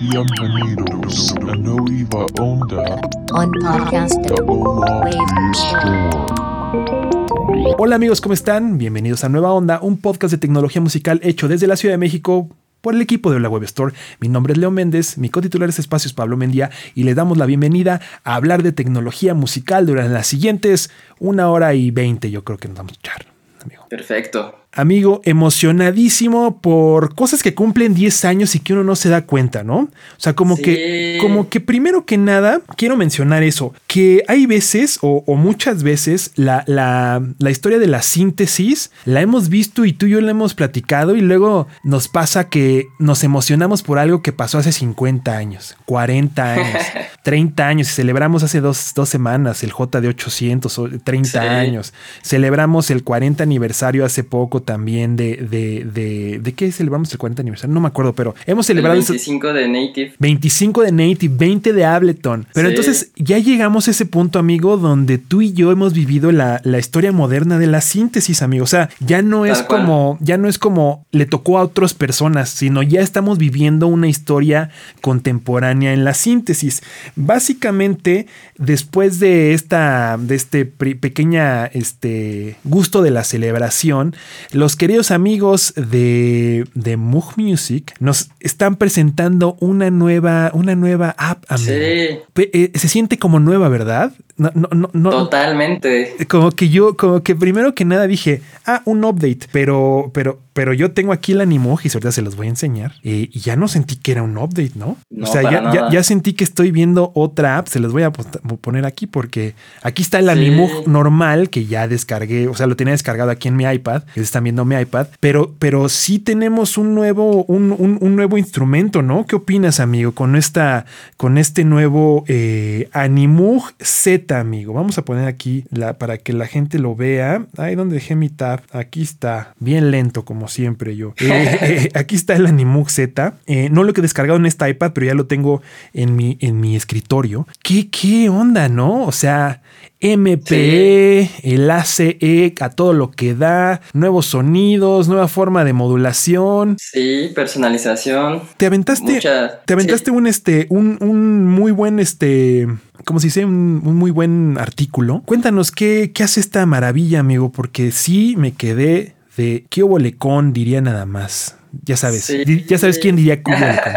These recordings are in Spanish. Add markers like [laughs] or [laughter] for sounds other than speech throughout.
Bienvenidos a Nueva Onda on podcast de Wave Store. Hola amigos, ¿cómo están? Bienvenidos a Nueva Onda, un podcast de tecnología musical hecho desde la Ciudad de México por el equipo de la Web Store. Mi nombre es Leo Méndez, mi cotitular de este espacio es Pablo Mendía y le damos la bienvenida a hablar de tecnología musical durante las siguientes una hora y veinte, yo creo que nos vamos a echar, amigo. Perfecto. Amigo, emocionadísimo por cosas que cumplen 10 años y que uno no se da cuenta, ¿no? O sea, como Sí. que, como que primero que nada, quiero mencionar eso, que hay veces o, o muchas veces la, la, la historia de la síntesis la hemos visto y tú y yo la hemos platicado y luego nos pasa que nos emocionamos por algo que pasó hace 50 años, 40 años, [laughs] 30 años y celebramos hace dos, dos semanas el JD 800 o 30 Sí. años. Celebramos el 40 aniversario hace poco también de, de, de, ¿de qué celebramos el 40 aniversario? No me acuerdo, pero hemos El celebrado... eso- 25 de Native. 25 de Native, 20 de Ableton. Pero Sí. entonces ya llegamos a ese punto, amigo, donde tú y yo hemos vivido la, la historia moderna de la síntesis, amigo. O sea, ya no es como, ya no es como le tocó a otras personas, sino ya estamos viviendo una historia contemporánea en la síntesis. Básicamente, después de esta, de este pequeña, este gusto de la celebración, los queridos amigos de, de Moog Music nos están presentando una nueva, una nueva app, amigo. Sí, eh, se siente como nueva, ¿verdad? No, no, no, no- totalmente. como que yo, como que primero que nada dije, ah, un update, pero, pero, pero yo tengo aquí el Animoji, ahorita se los voy a enseñar, eh, y ya no sentí que era un update, ¿no? No, o sea, ya, ya, sentí que estoy viendo otra app, se los voy a poner aquí porque aquí está el Sí. Animoj normal que ya descargué, o sea, lo tenía descargado aquí en mi iPad, están viendo mi iPad, pero, pero sí tenemos un nuevo, un, un- un nuevo instrumento, ¿no? ¿Qué opinas, amigo, con esta, con este nuevo eh, Animug Z, amigo? Vamos a poner aquí la, para que la gente lo vea. Ahí donde dejé mi tab, aquí está, bien lento como siempre yo. [laughs] Eh, eh, aquí está el Animug Z. Eh, no lo que he descargado en esta iPad, pero ya lo tengo en mi, en mi escritorio. ¿Qué, qué onda, no? O sea, MPE, el ACE, a todo lo que da, nuevos sonidos, nueva forma de modulación. Sí, personalización. Te aventaste, Mucha. te aventaste un este, un, un muy buen este, como se dice, un, un muy buen artículo. Cuéntanos qué, qué hace esta maravilla, amigo, porque sí me quedé de qué bolecón diría nada más. Ya sabes, Sí. ya sabes quién diría qué bolecón.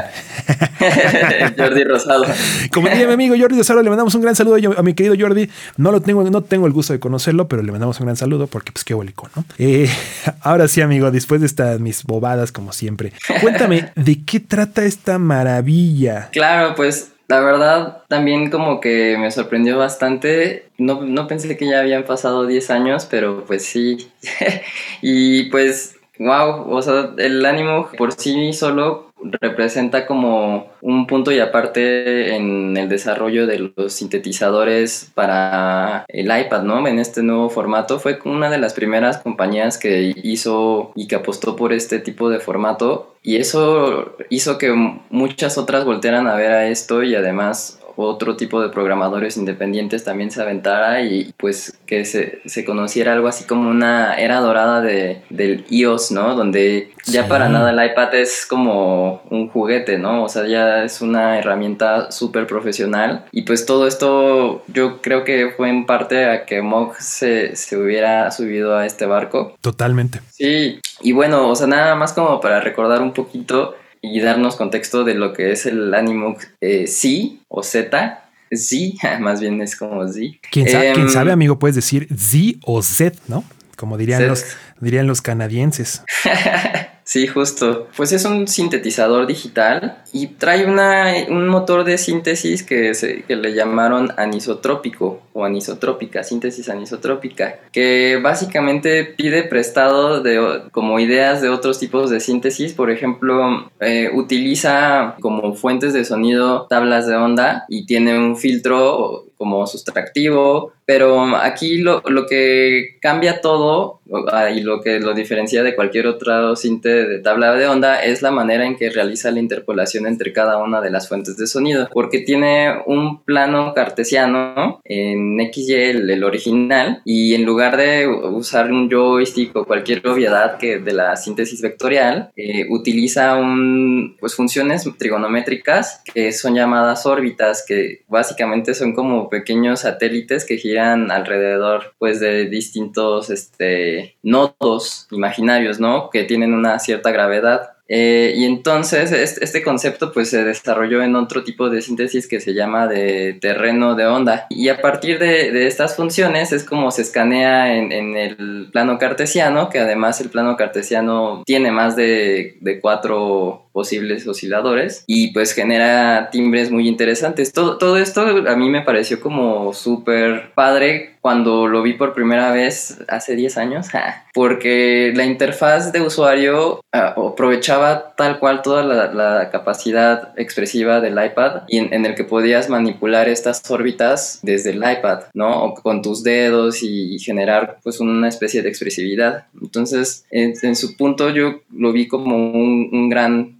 [laughs] Jordi Rosado. Como diría mi amigo Jordi de Saro, le mandamos un gran saludo a mi querido Jordi. No lo tengo, no tengo el gusto de conocerlo, pero le mandamos un gran saludo porque pues qué bolicón, ¿no? Eh, [laughs] ahora sí, amigo, después de estas mis bobadas, como siempre, cuéntame, [laughs] ¿de qué trata esta maravilla? Claro, pues la verdad también como que me sorprendió bastante. No, no pensé que ya habían pasado 10 años, pero pues sí. [laughs] y pues, wow, o sea, el ánimo por sí solo representa como un punto y aparte en el desarrollo de los sintetizadores para el iPad, ¿no? En este nuevo formato fue una de las primeras compañías que hizo y que apostó por este tipo de formato y eso hizo que muchas otras voltearan a ver a esto y además otro tipo de programadores independientes también se aventara y pues que se, se conociera algo así como una era dorada de, del iOS, ¿no? Donde ya Sí. para nada el iPad es como un juguete, ¿no? O sea, ya es una herramienta súper profesional y pues todo esto yo creo que fue en parte a que Moog se, se hubiera subido a este barco. Totalmente. Sí, y bueno, o sea, nada más como para recordar un poquito y darnos contexto de lo que es el Animux eh, C o Z. Z, [laughs] más bien es como Z. ¿Quién, sa- Em, quién sabe, amigo? Puedes decir Z o Z, ¿no? Como dirían, Z. los, dirían los canadienses. [laughs] Sí, justo. Pues es un sintetizador digital y trae una, un motor de síntesis que, se, que le llamaron anisotrópico o anisotrópica, síntesis anisotrópica, que básicamente pide prestado de, como ideas de otros tipos de síntesis. Por ejemplo, eh, utiliza como fuentes de sonido tablas de onda y tiene un filtro como sustractivo, pero aquí lo, lo que cambia todo ah, y lo que lo diferencia de cualquier otro cinte de tabla de onda es la manera en que realiza la interpolación entre cada una de las fuentes de sonido, porque tiene un plano cartesiano en XY, el, el original, y en lugar de usar un joystick o cualquier obviedad que de la síntesis vectorial, eh, utiliza un, pues funciones trigonométricas que son llamadas órbitas, que básicamente son como pequeños satélites que giran alrededor pues de distintos este, nodos imaginarios, ¿no? Que tienen una cierta gravedad. Eh, y entonces este, concepto pues se desarrolló en otro tipo de síntesis que se llama de terreno de onda. Y a partir de, estas funciones es como se escanea en, el plano cartesiano, que además el plano cartesiano tiene más de, de cuatro posibles osciladores y pues genera timbres muy interesantes. Todo, todo esto a mí me pareció como súper padre cuando lo vi por primera vez hace 10 años, porque la interfaz de usuario ah, aprovechaba tal cual toda la, capacidad expresiva del iPad y en, el que podías manipular estas órbitas desde el iPad, ¿no? O con tus dedos y generar pues una especie de expresividad. Entonces, en, su punto yo lo vi como un, un gran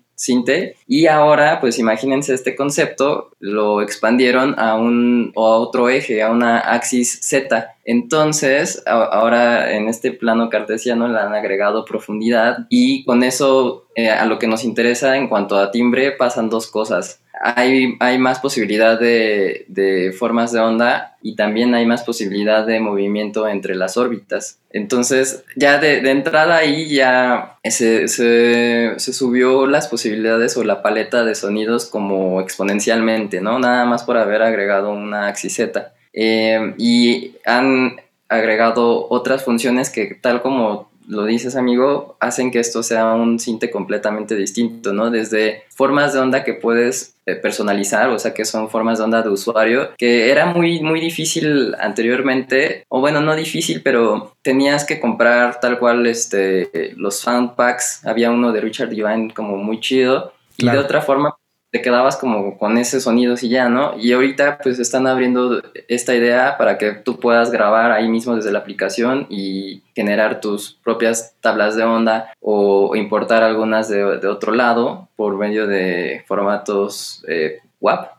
Y ahora, pues imagínense este concepto, lo expandieron a un a otro eje, a una axis Z. Entonces, ahora en este plano cartesiano le han agregado profundidad y con eso eh, a lo que nos interesa en cuanto a timbre pasan dos cosas hay, más posibilidad de, formas de onda y también hay más posibilidad de movimiento entre las órbitas. Entonces, ya de, entrada ahí ya se, subió las posibilidades o la paleta de sonidos como exponencialmente, ¿no? Nada más por haber agregado una axis Z. Eh, y han agregado otras funciones que tal como lo dices, amigo, hacen que esto sea un cinte completamente distinto, ¿no? Desde formas de onda que puedes eh, personalizar, o sea, que son formas de onda de usuario, que era muy, muy difícil anteriormente, o bueno, no difícil, pero tenías que comprar tal cual este, los sound packs. Había uno de Richard Divine como muy chido, y de otra forma te quedabas como con ese sonido y ya, ¿no? Y ahorita pues están abriendo esta idea para que tú puedas grabar ahí mismo desde la aplicación y generar tus propias tablas de onda o importar algunas de, otro lado por medio de formatos eh, WAP.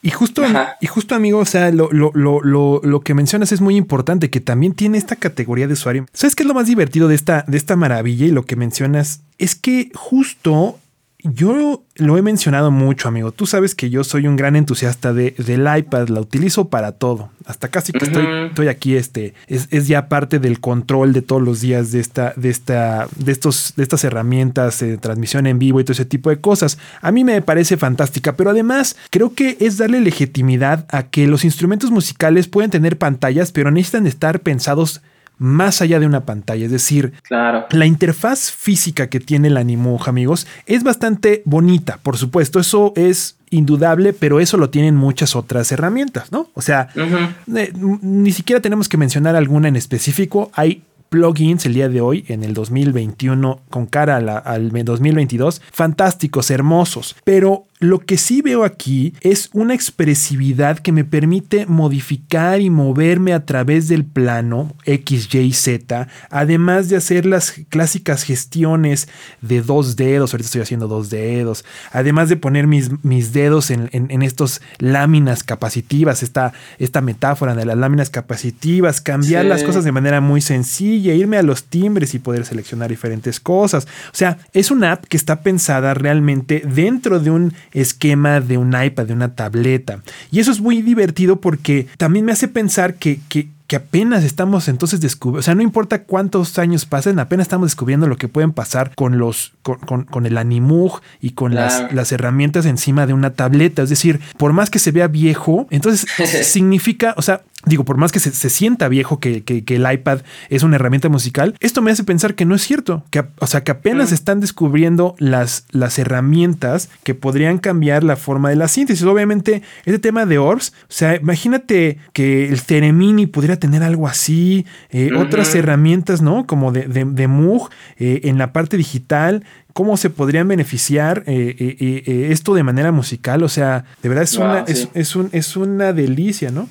Y, justo, y justo, amigo, o sea, lo, lo, lo, lo, que mencionas es muy importante, que también tiene esta categoría de usuario. ¿Sabes qué es lo más divertido de esta, de esta maravilla y lo que mencionas? Es que justo yo lo he mencionado mucho, amigo. Tú sabes que yo soy un gran entusiasta de, del iPad, la utilizo para todo. Hasta casi que estoy, estoy aquí, este, es, ya parte del control de todos los días de esta, de esta, de estos, de estas herramientas de transmisión en vivo y todo ese tipo de cosas. A mí me parece fantástica, pero además creo que es darle legitimidad a que los instrumentos musicales pueden tener pantallas, pero necesitan estar pensados más allá de una pantalla. Es decir, claro. la interfaz física que tiene el Animoja, amigos, es bastante bonita. Por supuesto, eso es indudable, pero eso lo tienen muchas otras herramientas, ¿no? O sea, eh, ni siquiera tenemos que mencionar alguna en específico. Hay plugins el día de hoy, en el 2021, con cara al 2022, fantásticos, hermosos, pero lo que sí veo aquí es una expresividad que me permite modificar y moverme a través del plano X, Y, Z, además de hacer las clásicas gestiones de dos dedos, ahorita estoy haciendo dos dedos, además de poner mis, mis dedos en, en, estos láminas capacitivas, esta, esta metáfora de las láminas capacitivas, cambiar las cosas de manera muy sencilla, irme a los timbres y poder seleccionar diferentes cosas. O sea, es una app que está pensada realmente dentro de un esquema de un iPad, de una tableta. Y eso es muy divertido porque también me hace pensar que, que que apenas estamos entonces descubriendo, o sea, no importa cuántos años pasen, apenas estamos descubriendo lo que pueden pasar con los, con, con, el Animug y con las, las, herramientas encima de una tableta. Es decir, por más que se vea viejo, entonces [laughs] significa, o sea, digo, por más que se, sienta viejo que, el iPad es una herramienta musical, esto me hace pensar que no es cierto, que, o sea, que apenas están descubriendo las, las herramientas que podrían cambiar la forma de la síntesis. Obviamente, este tema de ORBS, o sea, imagínate que el Ceremini pudiera tener algo así, eh, otras herramientas, ¿no? Como de, de, Moog eh, en la parte digital cómo se podrían beneficiar eh, eh, eh, esto de manera musical. O sea, de verdad es, Wow, una, es, sí. es un- es una delicia, ¿no?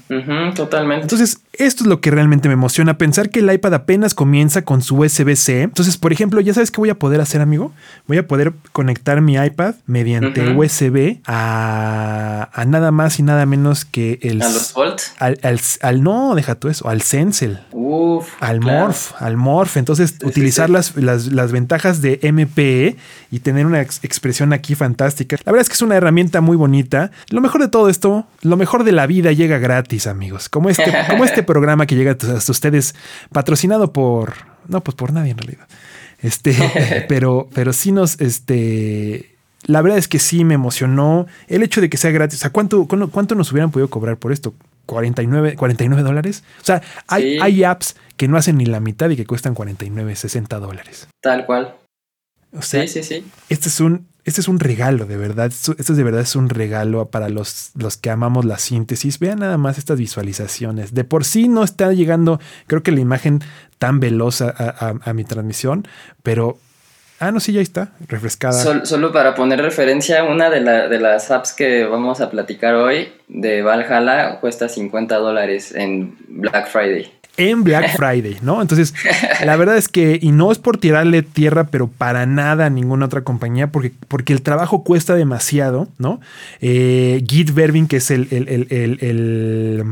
Totalmente. Entonces, esto es lo que realmente me emociona, pensar que el iPad apenas comienza con su USB-C. Entonces, por ejemplo, ¿ya sabes qué voy a poder hacer, amigo? Voy a poder conectar mi iPad mediante. USB a, a nada más y nada menos que el... a los Volt. Al, al- al- no, deja tú eso, al Sensel. Uf. Al claro. Morph, al Morph. Entonces, sí, utilizar sí. Las, las, las ventajas de MPE y tener una ex- expresión aquí fantástica. La verdad es que es una herramienta muy bonita. Lo mejor de todo esto, lo mejor de la vida llega gratis, amigos. Como este, [laughs] como este programa que llega hasta ustedes, patrocinado por. No, pues por nadie en realidad. Este, [laughs] pero, pero sí nos, este. La verdad es que sí me emocionó el hecho de que sea gratis. O sea, ¿cuánto, cuánto, nos hubieran podido cobrar por esto? 49, 49 dólares. O sea, hay, Sí. hay apps que no hacen ni la mitad y que cuestan 49, 60 dólares. Tal cual. O sea, Sí, sí, sí. este es un, este es un regalo, de verdad. Esto, esto de verdad es un regalo para los, los que amamos la síntesis. Vean nada más estas visualizaciones. De por sí no está llegando, creo que la imagen tan veloz a, a- a mi transmisión, pero. Ah, no, sí, ya está, refrescada. Sol- solo para poner referencia, una de, la- de las apps que vamos a platicar hoy de Valhalla cuesta 50 dólares en Black Friday. En Black [laughs] Friday, ¿no? Entonces, la verdad es que, y no es por tirarle tierra, pero para nada a ninguna otra compañía, porque, porque el trabajo cuesta demasiado, ¿no? Eh, Git Vervin, que es el, el- el- el-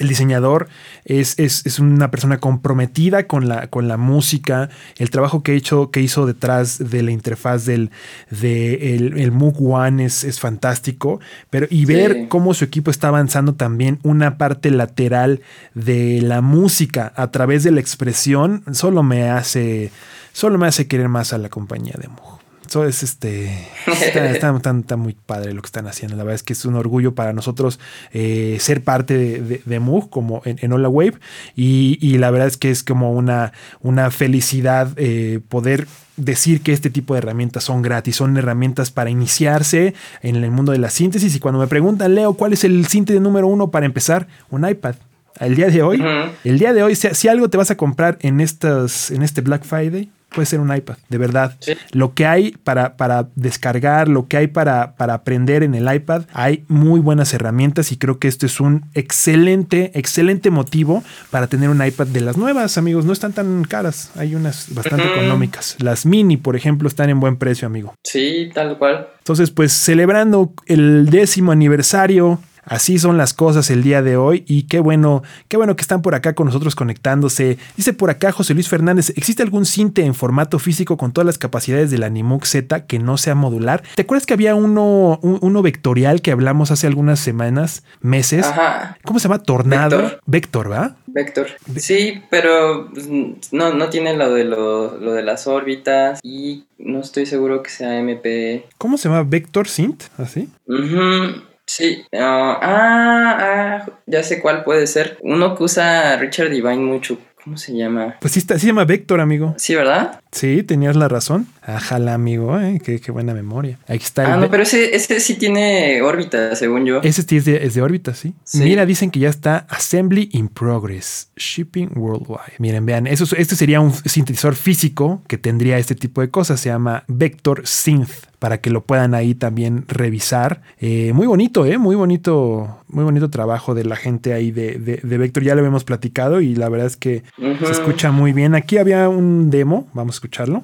el- diseñador, es, es- es una persona comprometida con la, con la música, el trabajo que, he hecho, que hizo detrás de la interfaz del de el, el Moog One es, es fantástico, pero y ver Sí. cómo su equipo está avanzando también una parte lateral de la música a través de la expresión solo me hace solo me hace querer más a la compañía de Moog. Eso es este está, [laughs] está- está- está muy padre lo que están haciendo. La verdad es que es un orgullo para nosotros eh, ser parte de, de, de Moog como en, en Hola Wave y, y la verdad es que es como una, una felicidad eh, poder decir que este tipo de herramientas son gratis, son herramientas para iniciarse en el mundo de la síntesis. Y cuando me preguntan, Leo, ¿cuál es el síntesis número uno para empezar? Un iPad. El día de hoy, el día de hoy, si, si algo te vas a comprar en, estas, en este Black Friday, puede ser un iPad, de verdad. Sí. Lo que hay para, para descargar, lo que hay para, para aprender en el iPad, hay muy buenas herramientas y creo que esto es un excelente, excelente motivo para tener un iPad de las nuevas, amigos. No están tan caras, hay unas bastante económicas. Las mini, por ejemplo, están en buen precio, amigo. Sí, tal cual. Entonces, pues celebrando el décimo aniversario. Así son las cosas el día de hoy y qué bueno, qué bueno que están por acá con nosotros conectándose. Dice por acá José Luis Fernández, ¿existe algún cinte en formato físico con todas las capacidades del Animoog Z que no sea modular? ¿Te acuerdas que había uno, un- uno vectorial que hablamos hace algunas semanas, meses? Ajá. ¿Cómo se llama? Tornado. Vector. Vector, ¿va? Vector. Sí, pero pues, no, no tiene lo de, lo, lo de las órbitas y no estoy seguro que sea MP. ¿Cómo se llama? Vector Synth, así. Ujú, Sí. ah, ah, ah, ya sé cuál puede ser. Uno que usa Richard Divine mucho. ¿Cómo se llama? Pues sí, está, se llama Vector, amigo. Sí, ¿verdad? Sí, tenías la razón. Ajala, amigo, ¿eh? qué, qué buena memoria. Aquí está el Ah, no, pero ese, ese sí tiene órbita, según yo. Ese sí es de, es de órbita, ¿sí? Sí. Mira, dicen que ya está Assembly in Progress, Shipping Worldwide. Miren, vean, eso, es- este sería un sintetizador físico que tendría este tipo de cosas. Se llama Vector Synth, para que lo puedan ahí también revisar. Eh, muy bonito, ¿eh? Muy bonito, muy bonito trabajo de la gente ahí de, de, de Vector. Ya lo habíamos platicado y la verdad es que se escucha muy bien. Aquí había un demo, vamos a escucharlo.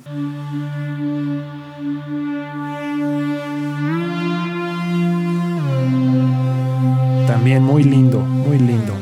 También muy lindo, muy lindo.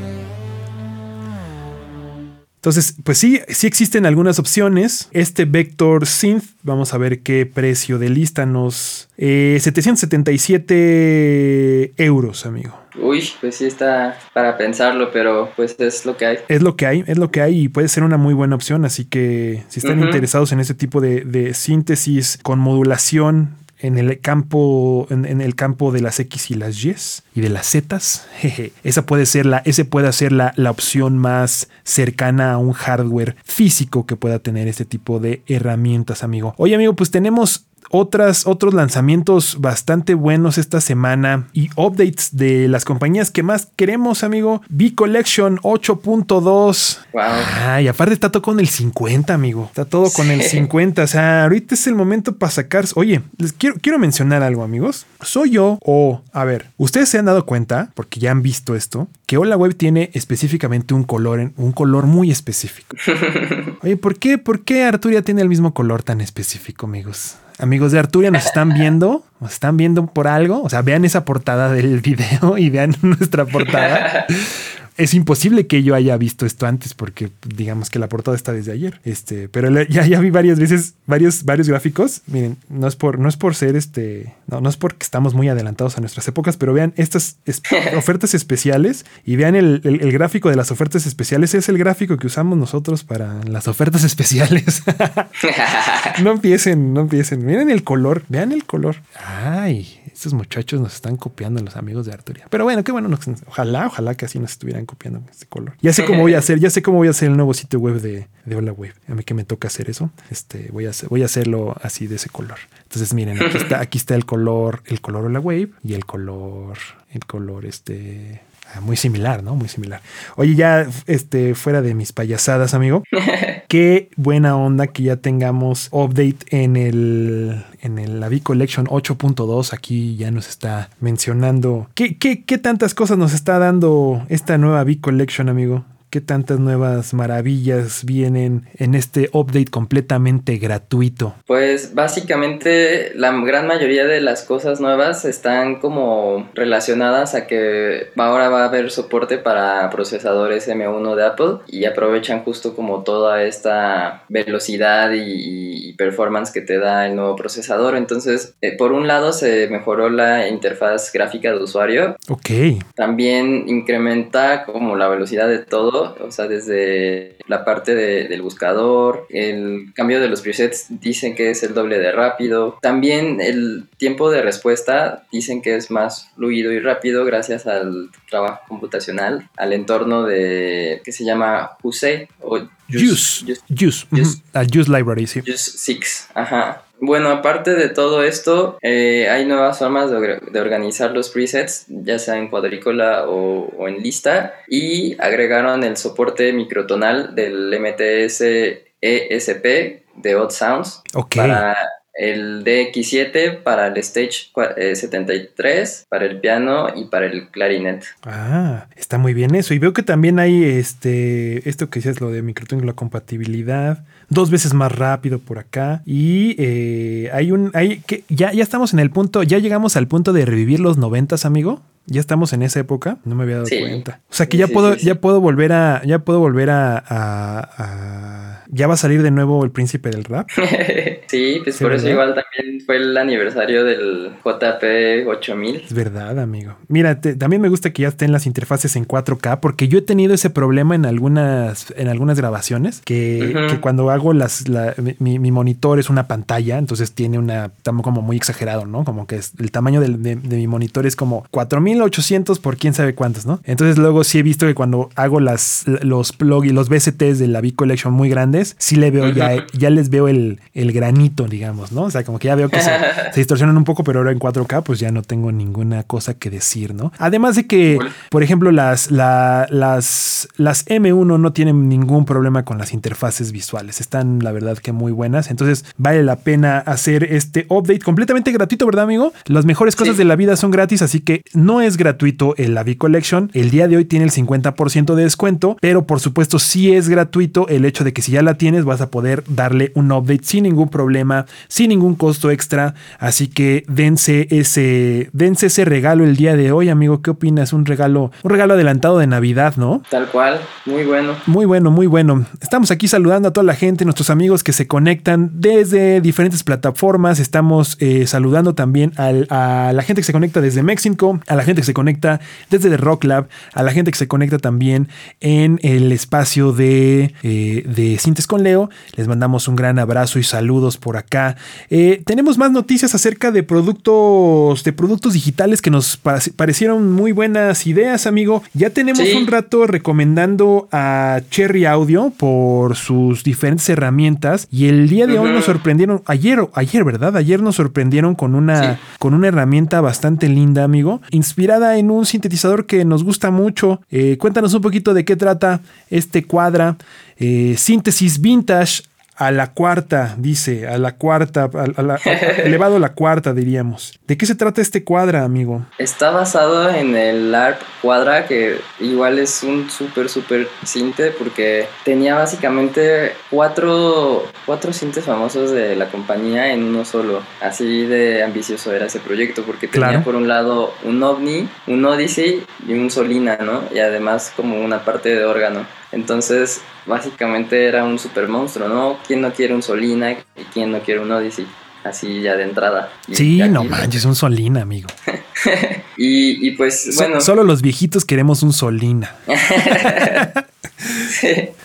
Entonces, pues sí, sí existen algunas opciones. Este Vector Synth, vamos a ver qué precio de lista nos... eh, 777 euros, amigo. Uy, pues sí está para pensarlo, pero pues es lo que hay. Es lo que hay, es lo que hay y puede ser una muy buena opción. Así que si están interesados en este tipo de, de síntesis con modulación en el campo, en, el campo de las X y las Y y de las Z, [laughs] esa puede ser la, ese puede ser la, la opción más cercana a un hardware físico que pueda tener este tipo de herramientas, amigo. Oye, amigo, pues tenemos otras, otros lanzamientos bastante buenos esta semana y updates de las compañías que más queremos, amigo. B Collection 8.2. Wow. Ay, aparte está todo con el 50, amigo. Está todo con el Sí. 50. O sea, ahorita es el momento para sacar. Oye, les quiero, quiero mencionar algo, amigos. Soy yo o, a ver, ustedes se han dado cuenta, porque ya han visto esto, que Hola Web tiene específicamente un color, un color muy específico. [laughs] Oye, ¿por qué, ¿por qué Arturia tiene el mismo color tan específico, amigos? Amigos de Arturia, ¿nos están viendo? ¿Nos están viendo por algo? O sea, vean esa portada del [laughs] video y vean nuestra portada. [laughs] Es imposible que yo haya visto esto antes porque digamos que la portada está desde ayer. Este, pero ya, ya vi varias veces varios, varios gráficos. Miren, no es por, no es por ser este, no, no es porque estamos muy adelantados a nuestras épocas, pero vean estas es- [laughs] ofertas especiales y vean el, el- el gráfico de las ofertas especiales. Es el gráfico que usamos nosotros para las ofertas especiales. [laughs] [laughs] no empiecen, no empiecen. Miren el color, vean el color. Ay, estos muchachos nos están copiando los amigos de Arturia. Pero bueno, qué bueno. nos- ojalá, ojalá que así nos estuvieran copiando este color. Ya sé cómo voy a hacer, ya sé cómo voy a hacer el nuevo sitio web de, de Hola Web. A mí que me toca hacer eso. Este, voy a hacer, voy a hacerlo así de ese color. Entonces, miren, aquí está, aquí está el color, el color Hola Wave y el color, el color este. Muy similar, ¿no? Muy similar. Oye, ya este, fuera de mis payasadas, amigo. [laughs] Qué buena onda que ya tengamos update en el en el la V Collection 8.2. Aquí ya nos está mencionando qué, qué, qué tantas cosas nos está dando esta nueva V Collection, amigo. Qué tantas nuevas maravillas vienen en este update completamente gratuito. Pues básicamente la gran mayoría de las cosas nuevas están como relacionadas a que ahora va a haber soporte para procesadores M1 de Apple y aprovechan justo como toda esta velocidad y, y performance que te da el nuevo procesador. Entonces, eh, por un lado se mejoró la interfaz gráfica de usuario, Ok. también incrementa como la velocidad de todo, o sea, desde la parte de- del buscador, el cambio de los presets dicen que es el doble de rápido. También el tiempo de respuesta dicen que es más fluido y rápido gracias al trabajo computacional, al entorno de que se llama Juice o Juice. Juice- Juice. Juice. Ujú. Al Juice Library, sí. Just Six, ajá. Bueno, aparte de todo esto, eh, hay nuevas formas de, or- de organizar los presets, ya sea en cuadrícula o, o en lista, y agregaron el soporte microtonal del MTS ESP de Odd Sounds Ok. para el DX7, para el Stage cua- eh, 73, para el piano y para el clarinet. Ah, está muy bien eso. Y veo que también hay este, esto que decías, lo de microtongue, la compatibilidad, dos veces más rápido por acá. Y eh, hay un, hay que ya, ya estamos en el punto, ya llegamos al punto de revivir los noventas, amigo. Ya estamos en esa época, no me había dado Sí. cuenta. O sea que ya sí, puedo, sí, ya puedo volver a, ya puedo volver a, a- a- ya va a salir de nuevo el príncipe del rap. [laughs] sí, pues por eso ¿verdad? igual también fue el aniversario del JP 8000. Es verdad, amigo. Mira, te- también me gusta que ya estén las interfaces en 4K porque yo he tenido ese problema en algunas, en algunas grabaciones que, Ujú. que cuando hago las, la- mi, mi monitor es una pantalla, entonces tiene una, estamos como muy exagerado, ¿no? Como que es, el tamaño del- de, de mi monitor es como 4800 por quién sabe cuántos, ¿no? Entonces luego sí he visto que cuando hago las, los plugins, los VSTs de la V Collection muy grandes, sí le veo ya, ya les veo el, el granito, digamos, ¿no? O sea, como que ya veo que se, [laughs] se distorsionan un poco, pero ahora en 4K pues ya no tengo ninguna cosa que decir, ¿no? Además de que, por ejemplo, las, la- las, las M1 no tienen ningún problema con las interfaces visuales, están la verdad que muy buenas, entonces vale la pena hacer este update completamente gratuito, ¿verdad, amigo? Las mejores cosas Sí. de la vida son gratis, así que no es gratuito el Avi Collection, el día de hoy tiene el 50% de descuento, pero por supuesto sí es gratuito el hecho de que si ya la tienes vas a poder darle un update sin ningún problema, sin ningún costo extra, así que dense ese, dense ese regalo el día de hoy, amigo, ¿qué opinas? Un regalo, un regalo adelantado de Navidad, ¿no? Tal cual, muy bueno. Muy bueno, muy bueno. Estamos aquí saludando a toda la gente, nuestros amigos que se conectan desde diferentes plataformas. Estamos eh, saludando también al- a la gente que se conecta desde México, a la gente gente que se conecta desde The Rock Lab, a la gente que se conecta también en el espacio de, eh, de Cintes con Leo. Les mandamos un gran abrazo y saludos por acá. Eh, tenemos más noticias acerca de productos, de productos digitales que nos parecieron muy buenas ideas, amigo. Ya tenemos un rato recomendando a Cherry Audio por sus diferentes herramientas y el día de hoy nos sorprendieron, ayer, ayer, ¿verdad? Ayer nos sorprendieron con una, con una herramienta bastante linda, amigo, inspirada en un sintetizador que nos gusta mucho. Eh, cuéntanos un poquito de qué trata este cuadra. Eh, síntesis vintage a la cuarta, dice, a la cuarta, elevado a la cuarta, diríamos. ¿De qué se trata este cuadra, amigo? Está basado en el ARP cuadra, que igual es un súper, súper cinte, porque tenía básicamente cuatro, cuatro cintes famosos de la compañía en uno solo. Así de ambicioso era ese proyecto, porque tenía por un lado un OVNI, un Odyssey y un Solina, ¿no? Y además como una parte de órgano. Entonces, básicamente era un super monstruo, ¿no? ¿Quién no quiere un Solina y quién no quiere un Odyssey? Así ya de entrada. sí, no manches, un Solina, amigo. [laughs] y, pues, bueno. solo los viejitos queremos un Solina. [laughs]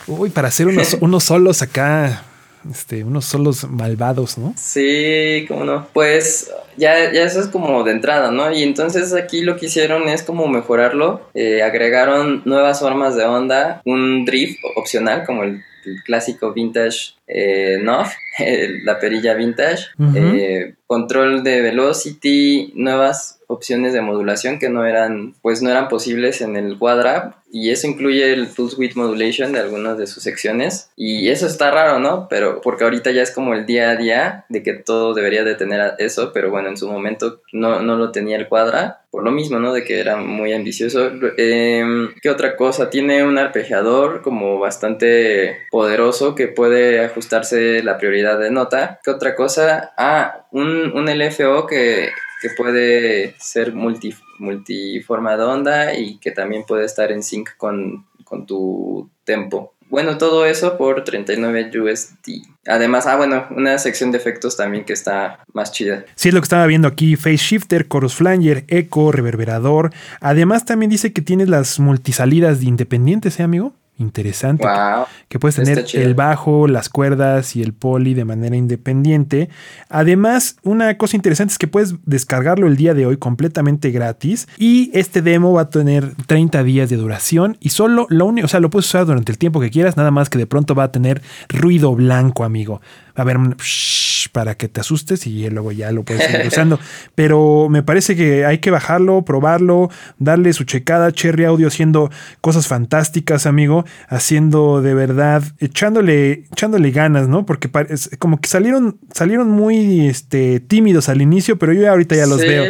Uy, para hacer unos, unos solos acá este, unos solos malvados, ¿no? Sí, cómo no. Pues ya, ya eso es como de entrada, ¿no? Y entonces aquí lo que hicieron es como mejorarlo. Eh, agregaron nuevas formas de onda, un drift opcional como el, clásico vintage [laughs] eh, la perilla vintage, eh, control de velocity, nuevas opciones de modulación que no eran, pues no eran posibles en el Quadra y eso incluye el Pulse Width Modulation de algunas de sus secciones y eso está raro, ¿no? Pero porque ahorita ya es como el día a día de que todo debería de tener eso, pero bueno, en su momento no, no lo tenía el Quadra por lo mismo, ¿no? De que era muy ambicioso. Em, ¿Qué otra cosa? Tiene un arpegiador como bastante poderoso que puede ajustarse la prioridad de nota. ¿Qué otra cosa? Ah, un, un LFO que que puede ser multi, multiforma de onda y que también puede estar en sync con, con tu tempo. Bueno, todo eso por 39 USD. Además, ah, bueno, una sección de efectos también que está más chida. Sí, es lo que estaba viendo aquí: Face Shifter, Chorus Flanger, Echo, Reverberador. Además, también dice que tienes las multisalidas de independientes, ¿eh, amigo? Interesante. Que, puedes tener el bajo, las cuerdas y el poli de manera independiente. Además, una cosa interesante es que puedes descargarlo el día de hoy completamente gratis. Y este demo va a tener 30 días de duración. Y solo lo único, o sea, lo puedes usar durante el tiempo que quieras, nada más que de pronto va a tener ruido blanco, amigo. A haber un para que te asustes y luego ya lo puedes ir usando. [laughs] Pero me parece que hay que bajarlo, probarlo, darle su checada. Cherry Audio haciendo cosas fantásticas, amigo. Haciendo de verdad, echándole, echándole ganas, ¿no? Porque como que salieron, salieron muy este, tímidos al inicio, pero yo ahorita ya los veo.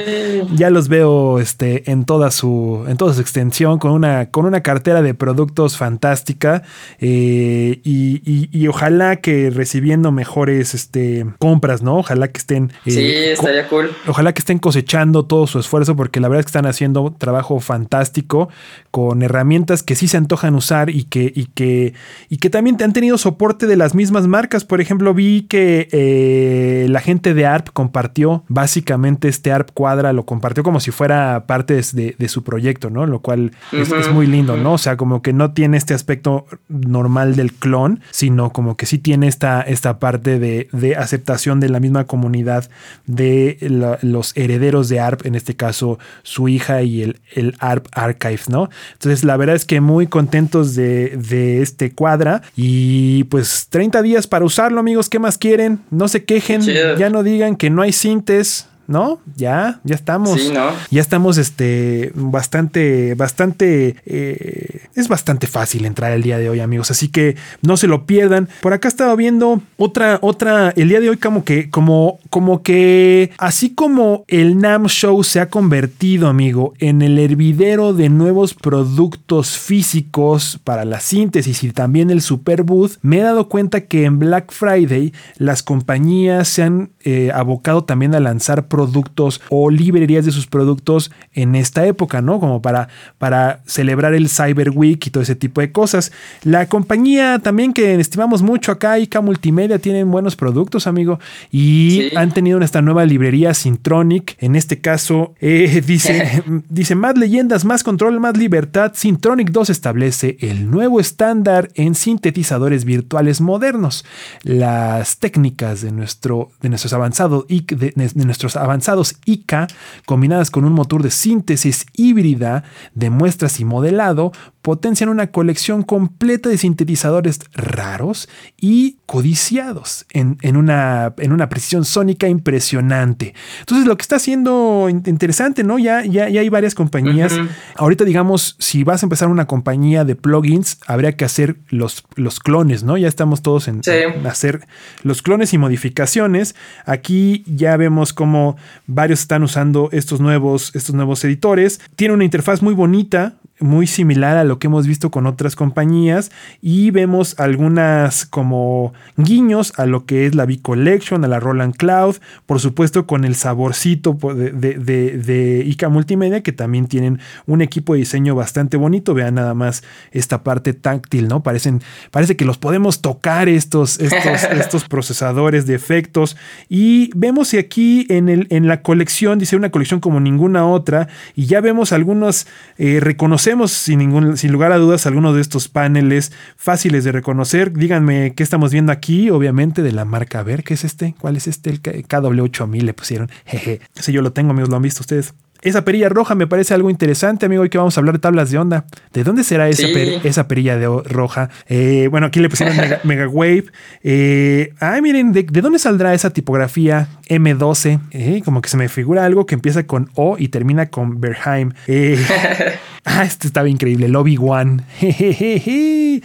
Ya los veo este, en toda su, en toda su extensión, con una, con una cartera de productos fantástica. Eh, y, y, ojalá que recibiendo mejores este, compras, ¿no? Ojalá que estén. Eh, sí, estaría cool. Ojalá que estén cosechando todo su esfuerzo, porque la verdad es que están haciendo trabajo fantástico con herramientas que sí se antojan usar y que, y que, y que también han tenido soporte de las mismas marcas. Por ejemplo, vi que eh, la gente de ARP compartió básicamente este ARP Cuadra, lo compartió como si fuera parte de, su proyecto, ¿no? Lo cual es, es, muy lindo, ¿no? O sea, como que no tiene este aspecto normal del clon, sino como que sí tiene esta, esta parte de, de aceptación de la misma comunidad de los herederos de ARP, en este caso su hija y el, el ARP Archive, ¿no? Entonces la verdad es que muy contentos de, de este cuadra y pues 30 días para usarlo amigos, ¿qué más quieren? No se quejen, ya no digan que no hay sintes, ¿no? Ya, ya estamos. Sí, ¿no? Ya estamos, este, bastante, bastante, eh, es bastante fácil entrar el día de hoy, amigos. Así que no se lo pierdan. Por acá estaba viendo otra, otra, el día de hoy como que, como, como que, así como el NAM Show se ha convertido, amigo, en el hervidero de nuevos productos físicos para la síntesis y también el Super Booth, me he dado cuenta que en Black Friday las compañías se han eh, abocado también a lanzar productos o librerías de sus productos en esta época, ¿no? Como para, para celebrar el Cyber Week y todo ese tipo de cosas. La compañía también que estimamos mucho acá, ICA Multimedia, tienen buenos productos, amigo, y Sí. han tenido esta nueva librería Syntronic. En este caso, eh, [laughs] dice, [laughs] dice más leyendas, más control, más libertad. Syntronic 2 establece el nuevo estándar en sintetizadores virtuales modernos. Las técnicas de, nuestro, de, nuestros, avanzados, IC- de, de nuestros avanzados ICA, combinadas con un motor de síntesis híbrida de muestras y modelado, potencian una colección completa de sintetizadores raros y codiciados en, en una, en una precisión sónica impresionante. Entonces, lo que está haciendo in- interesante, ¿no? Ya, ya, ya hay varias compañías. Ahorita, digamos, si vas a empezar una compañía de plugins, habría que hacer los, los clones, ¿no? Ya estamos todos en, Sí. en hacer los clones y modificaciones. Aquí ya vemos cómo varios están usando estos nuevos, estos nuevos editores. Tiene una interfaz muy bonita, muy similar a lo que hemos visto con otras compañías y vemos algunas como guiños a lo que es la V-Collection, a la Roland Cloud, por supuesto con el saborcito de, de, de- de ICA Multimedia que también tienen un equipo de diseño bastante bonito, vean nada más esta parte táctil, ¿no? Parecen, parece que los podemos tocar estos, estos, [laughs] estos procesadores de efectos y vemos que aquí en, el, en la colección, dice una colección como ninguna otra y ya vemos algunos, eh, reconocemos sin, ningún, sin lugar a dudas algunos de estos paneles fáciles de reconocer. Díganme qué estamos viendo aquí, obviamente de la marca, ver, ¿qué es este? ¿Cuál es este? El K- KW8000 le pusieron. Jeje. Ese yo lo tengo, amigos, lo han visto ustedes. Esa perilla roja me parece algo interesante, amigo. Hoy que vamos a hablar de tablas de onda. ¿De dónde será esa, Sí. per- esa perilla de roja? Eh, bueno, aquí le pusieron Mega, [laughs] Mega Wave. Eh, ay, miren, ¿de, de dónde saldrá esa tipografía M12? Eh, como que se me figura algo que empieza con O y termina con Berheim. Eh, [laughs] ah, este estaba increíble. Lobby One. [laughs]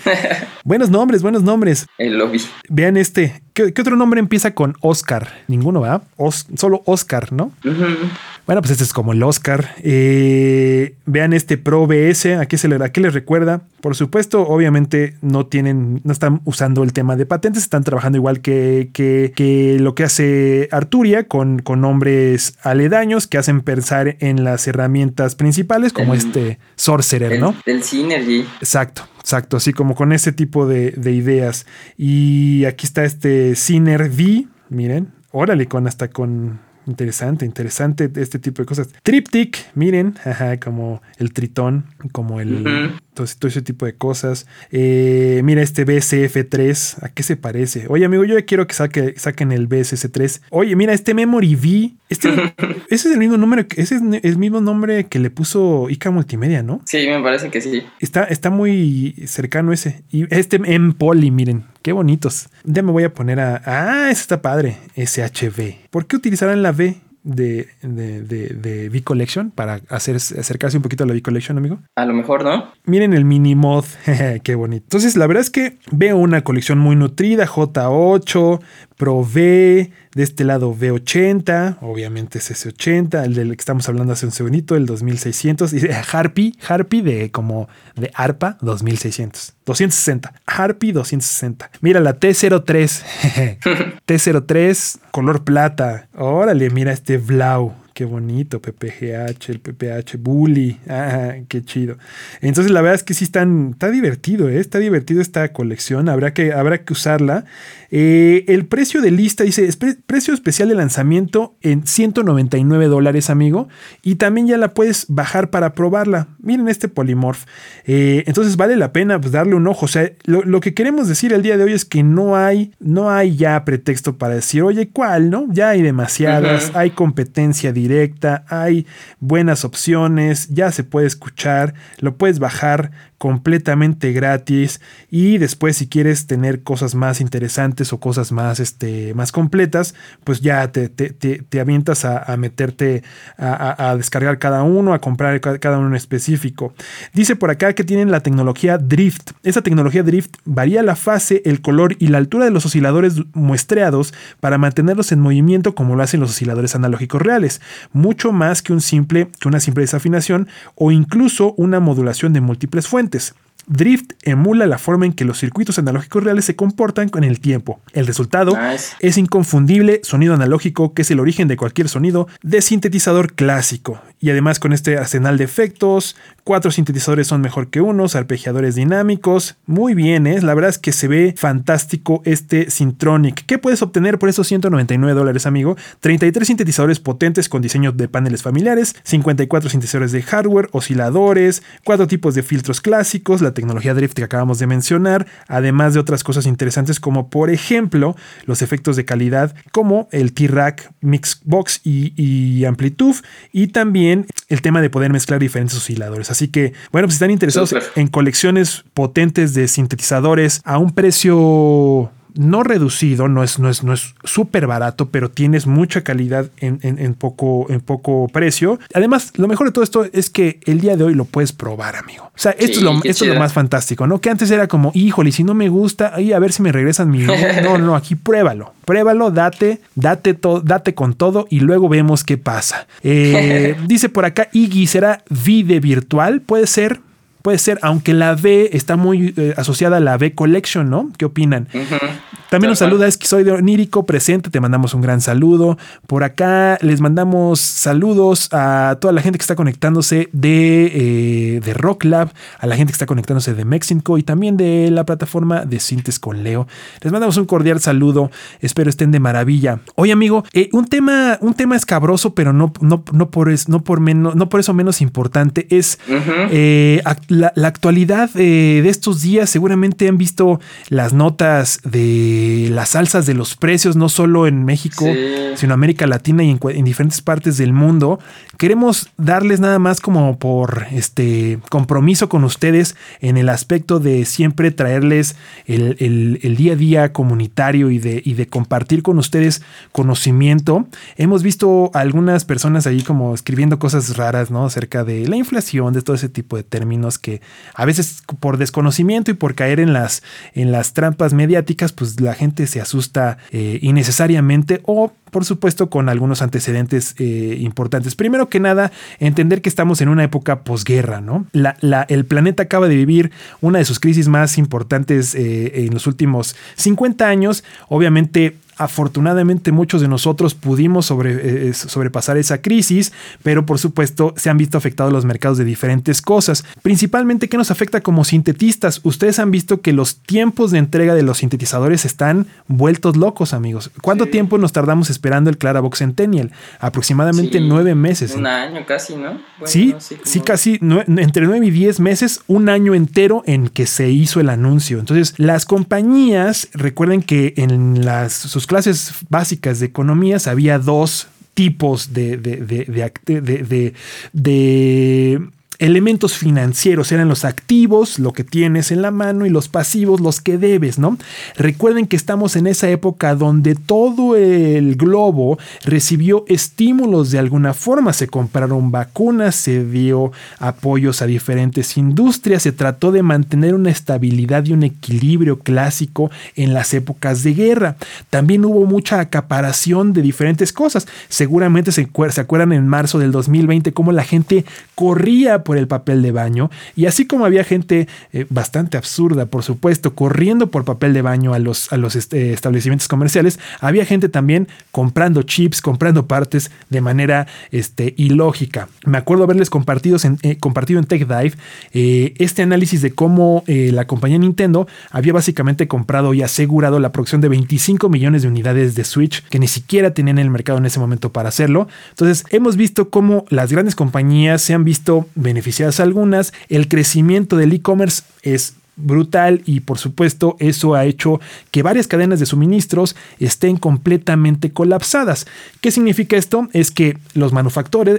Buenos nombres, buenos nombres. El lobby. Vean este. ¿Qué, qué otro nombre empieza con Oscar? Ninguno, ¿verdad? Os- solo Oscar, ¿no? Bueno, pues este es como el Oscar. Eh, vean este Pro BS, ¿a qué, se le, ¿a qué les recuerda? Por supuesto, obviamente no tienen, no están usando el tema de patentes, están trabajando igual que, que- que lo que hace Arturia con, con nombres aledaños que hacen pensar en las herramientas principales como El- este Sorcerer, El, ¿no? el Synergy. Exacto, exacto, así como con ese tipo de, de ideas. Y aquí está este Ciner V, miren, órale, con hasta con interesante, interesante este tipo de cosas. Triptych, miren, [laughs] ajá, como el tritón, como el todo, ese- todo ese tipo de cosas. Eh, mira este BCF3, ¿a qué se parece? Oye, amigo, yo ya quiero que saque, saquen el BSS3. Oye, mira este Memory V, este, [laughs] ese es el mismo número, ese es el mismo nombre que le puso ICA Multimedia, ¿no? Sí, me parece que sí. Está, está muy cercano ese. Y este en poli, miren, qué bonitos. Ya me voy a poner a. Ah, ese está padre. SHV. ¿Por qué utilizarán la V de, de, de, de V-Collection para hacer, acercarse un poquito a la V-Collection, amigo? A lo mejor, ¿no? Miren el mini mod, [laughs] qué bonito. Entonces, la verdad es que veo una colección muy nutrida, J8, Pro V, de este lado V80, obviamente es S80, el del que estamos hablando hace un segundito, el 2600, y Harpy, Harpy de como de ARPA 2600, 260, Harpy 260. Mira la T03, T03, [laughs] color plata. Órale, mira este Blau. Qué bonito, PPGH, el PPH Bully. [laughs] Ah, qué chido. Entonces, la verdad es que sí están, está divertido, ¿eh? está divertido esta colección. Habrá que, habrá que usarla. Eh, el precio de lista dice: es pre- precio especial de lanzamiento en 199 dólares, amigo. Y también ya la puedes bajar para probarla. Miren este Polymorph. Eh, entonces, vale la pena pues, darle un ojo. O sea, lo, lo que queremos decir el día de hoy es que no hay, no hay ya pretexto para decir, oye, ¿cuál? ¿No? Ya hay demasiadas, hay competencia directa, hay buenas opciones, ya se puede escuchar, lo puedes bajar completamente gratis y después si quieres tener cosas más interesantes o cosas más, este, más completas, pues ya te, te- te- te avientas a, meterte a, a- descargar cada uno, a comprar ca- cada uno en específico. Dice por acá que tienen la tecnología Drift. Esa tecnología Drift varía la fase, el color y la altura de los osciladores muestreados para mantenerlos en movimiento como lo hacen los osciladores analógicos reales, mucho más que, un simple, que una simple desafinación o incluso una modulación de múltiples fuentes. Drift emula la forma en que los circuitos analógicos reales se comportan con el tiempo. El resultado Nice. es inconfundible sonido analógico que es el origen de cualquier sonido de sintetizador clásico. Y además con este arsenal de efectos, cuatro sintetizadores son mejor que unos, arpegiadores dinámicos. Muy bien, ¿eh? la verdad es que se ve fantástico este Syntronic. ¿Qué puedes obtener por esos 199 dólares, amigo? 33 sintetizadores potentes con diseño de paneles familiares, 54 sintetizadores de hardware, osciladores, cuatro tipos de filtros clásicos, la tecnología Drift que acabamos de mencionar, además de otras cosas interesantes como por ejemplo los efectos de calidad como el T-Rack, Mixbox y, y Amplitude y también el tema de poder mezclar diferentes osciladores. Así que, bueno, pues si están interesados en colecciones potentes de sintetizadores a un precio no reducido, no es, no es, no es súper barato, pero tienes mucha calidad en, en- en poco, en poco precio. Además, lo mejor de todo esto es que el día de hoy lo puedes probar, amigo. O sea, esto, Sí, es, lo, esto es lo más fantástico, ¿no? Que antes era como, híjole, si no me gusta, ahí a ver si me regresan mi. [laughs] No, no, aquí pruébalo. Pruébalo, date, date, to- date con todo y luego vemos qué pasa. Eh, [laughs] dice por acá, Iggy, ¿será Vide virtual? Puede ser. Puede ser, aunque la V está muy eh, asociada a la V Collection, ¿no? ¿Qué opinan? Ujú. También nos saluda Esquizoide Onírico, presente, te mandamos un gran saludo. Por acá les mandamos saludos a toda la gente que está conectándose de, eh, de Rock Lab, a la gente que está conectándose de México y también de la plataforma de Sintes con Leo. Les mandamos un cordial saludo, espero estén de maravilla. Oye amigo, eh, un, tema, un tema escabroso, pero no, no, no, por, es- no, por menos, no por eso menos importante, es la, la actualidad eh, de estos días, seguramente han visto las notas de las alzas de los precios, no solo en México, Sí. sino América Latina y en, en diferentes partes del mundo. Queremos darles nada más como por este compromiso con ustedes en el aspecto de siempre traerles el, el- el día a día comunitario y de, y de compartir con ustedes conocimiento. Hemos visto algunas personas ahí como escribiendo cosas raras, ¿no? Acerca de la inflación, de todo ese tipo de términos que a veces por desconocimiento y por caer en las, en las trampas mediáticas, pues la gente se asusta eh, innecesariamente o por supuesto con algunos antecedentes eh, importantes. Primero que nada, entender que estamos en una época posguerra, ¿no? La- la- el planeta acaba de vivir una de sus crisis más importantes eh, en los últimos 50 años. Obviamente afortunadamente muchos de nosotros pudimos sobre, eh, sobrepasar esa crisis, pero por supuesto se han visto afectados los mercados de diferentes cosas. Principalmente, ¿qué nos afecta como sintetistas? Ustedes han visto que los tiempos de entrega de los sintetizadores están vueltos locos, amigos. ¿Cuánto Sí. tiempo nos tardamos esperando el Clarabox Centennial? Aproximadamente Sí, nueve meses. Un año casi, ¿no? Bueno, Sí, como- sí, casi entre 9 y 10 meses, un año entero en que se hizo el anuncio. Entonces, las compañías, recuerden que en las, sus clases básicas de economías había dos tipos de, de, de, de elementos financieros. Eran los activos, lo que tienes en la mano, y los pasivos, los que debes, ¿no? Recuerden que estamos en esa época donde todo el globo recibió estímulos de alguna forma. Se compraron vacunas, se dio apoyos a diferentes industrias, se trató de mantener una estabilidad y un equilibrio clásico en las épocas de guerra. También hubo mucha acaparación de diferentes cosas. Seguramente se, acuer- se acuerdan en marzo del 2020 cómo la gente corría el papel de baño y así como había gente eh, bastante absurda, por supuesto, corriendo por papel de baño a los, a los este, establecimientos comerciales, había gente también comprando chips, comprando partes de manera este, ilógica. Me acuerdo haberles compartido en, eh, compartido en Tech Dive eh, este análisis de cómo la compañía Nintendo había básicamente comprado y asegurado la producción de 25 millones de unidades de Switch que ni siquiera tenían en el mercado en ese momento para hacerlo. Entonces hemos visto cómo las grandes compañías se han visto beneficiadas algunas, el crecimiento del e-commerce es brutal y por supuesto eso ha hecho que varias cadenas de suministros estén completamente colapsadas. ¿Qué significa esto? Es que los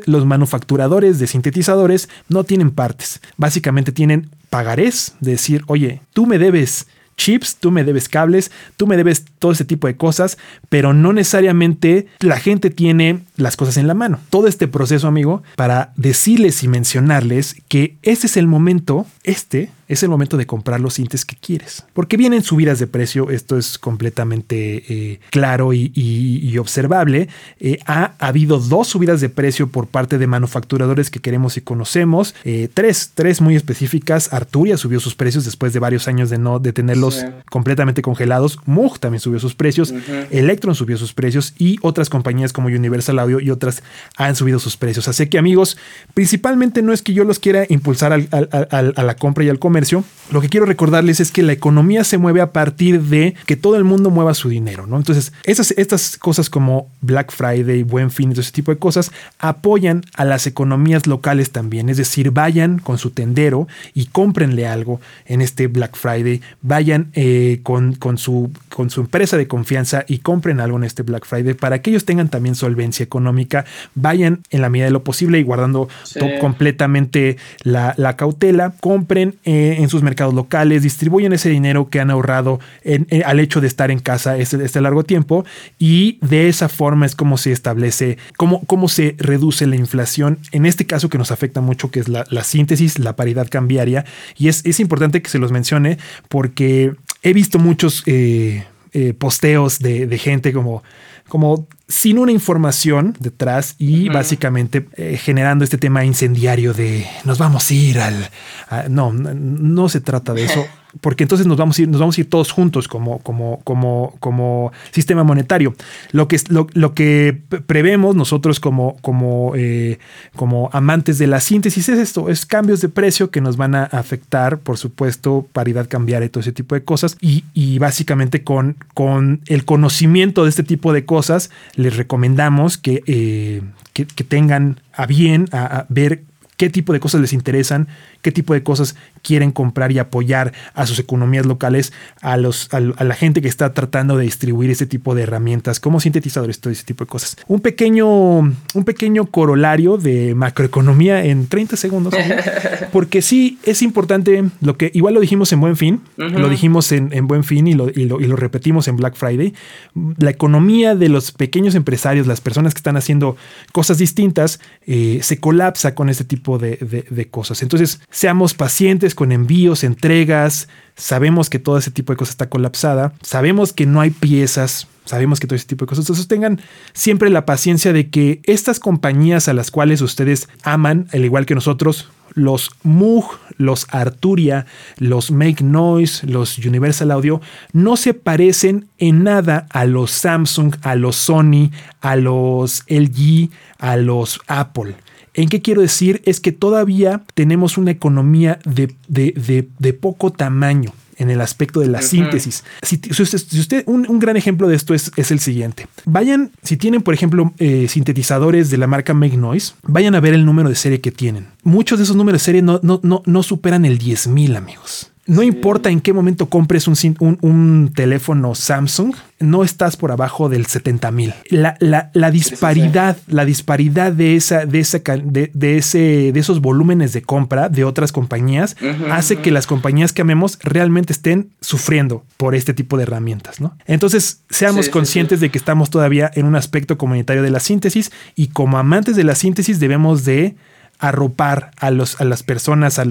los manufacturadores de sintetizadores no tienen partes. Básicamente tienen pagarés, de decir, oye, tú me debes chips, tú me debes cables, tú me debes todo ese tipo de cosas, pero no necesariamente la gente tiene las cosas en la mano. Todo este proceso, amigo, para decirles y mencionarles que este es el momento, este es el momento de comprar los sintes que quieres. Porque vienen subidas de precio, esto es completamente eh, claro y, observable. Eh, ha, habido dos subidas de precio por parte de manufacturadores que queremos y conocemos. Eh, tres, tres muy específicas. Arturia subió sus precios después de varios años de no de tenerlos completamente congelados. Moog también subió sus precios. Electron subió sus precios y otras compañías como Universal Audio y otras han subido sus precios. Así que amigos, principalmente no es que yo los quiera impulsar a la compra y al comercio. Lo que quiero recordarles es que la economía se mueve a partir de que todo el mundo mueva su dinero, ¿no? Entonces, esas, estas cosas como Black Friday, Buen Fin todo ese tipo de cosas apoyan a las economías locales también. Es decir, vayan con su tendero y cómprenle algo en este Black Friday. Vayan eh, con, con, su, con su empresa de confianza y compren algo en este Black Friday para que ellos tengan también solvencia económica. Vayan en la medida de lo posible y guardando completamente la, cautela. Compren eh, en sus mercados locales, distribuyen ese dinero que han ahorrado al hecho de estar en casa este, este, largo tiempo y de esa forma es como se establece, cómo, cómo se reduce la inflación. En este caso que nos afecta mucho, que es la, síntesis, la paridad cambiaria. Y es, es, importante que se los mencione porque he visto muchos eh, eh, posteos de gente como como sin una información detrás y básicamente eh, generando este tema incendiario de nos vamos a ir al... no, no se trata de eso. [laughs] porque entonces nos vamos a ir, nos vamos a ir todos juntos como, como, como, como sistema monetario. Lo que, lo, lo que prevemos nosotros como, como, eh, como amantes de la síntesis es esto, es cambios de precio que nos van a afectar, por supuesto, paridad cambiar y todo ese tipo de cosas. Y, y básicamente con, con el conocimiento de este tipo de cosas, les recomendamos que, eh, que, tengan a bien a ver qué tipo de cosas les interesan, qué tipo de cosas quieren comprar y apoyar a sus economías locales, a, los, a, la gente que está tratando de distribuir ese tipo de herramientas como sintetizadores, todo ese tipo de cosas. Un pequeño, un pequeño corolario de macroeconomía en 30 segundos, [laughs] porque sí es importante lo que igual lo dijimos en Buen Fin, lo dijimos en, Buen Fin y lo, y, lo, y lo repetimos en Black Friday, la economía de los pequeños empresarios, las personas que están haciendo cosas distintas, eh, se colapsa con este tipo de, cosas. Entonces, seamos pacientes con envíos, entregas. Sabemos que todo ese tipo de cosas está colapsada. Sabemos que no hay piezas. Sabemos que todo ese tipo de cosas. Entonces tengan siempre la paciencia de que estas compañías a las cuales ustedes aman, al igual que nosotros, los Moog, los Arturia, los Make Noise, los Universal Audio, no se parecen en nada a los Samsung, a los Sony, a los LG, a los Apple. ¿En qué quiero decir? Es que todavía tenemos una economía de, de, poco tamaño en el aspecto de la síntesis. Si, usted, un, gran ejemplo de esto es, es, el siguiente. Vayan, si tienen, por ejemplo, eh, sintetizadores de la marca Make Noise, vayan a ver el número de serie que tienen. Muchos de esos números de serie no, no, no, no superan el 10.000 amigos. No importa en qué momento compres un, teléfono Samsung, no estás por abajo del 70 mil. La, disparidad, la disparidad de esa, de esa, de, ese, de esos volúmenes de compra de otras compañías hace que las compañías que amemos realmente estén sufriendo por este tipo de herramientas, ¿no? Entonces, seamos conscientes de que estamos todavía en un aspecto comunitario de la síntesis y como amantes de la síntesis debemos de arropar a, los, a las personas, a,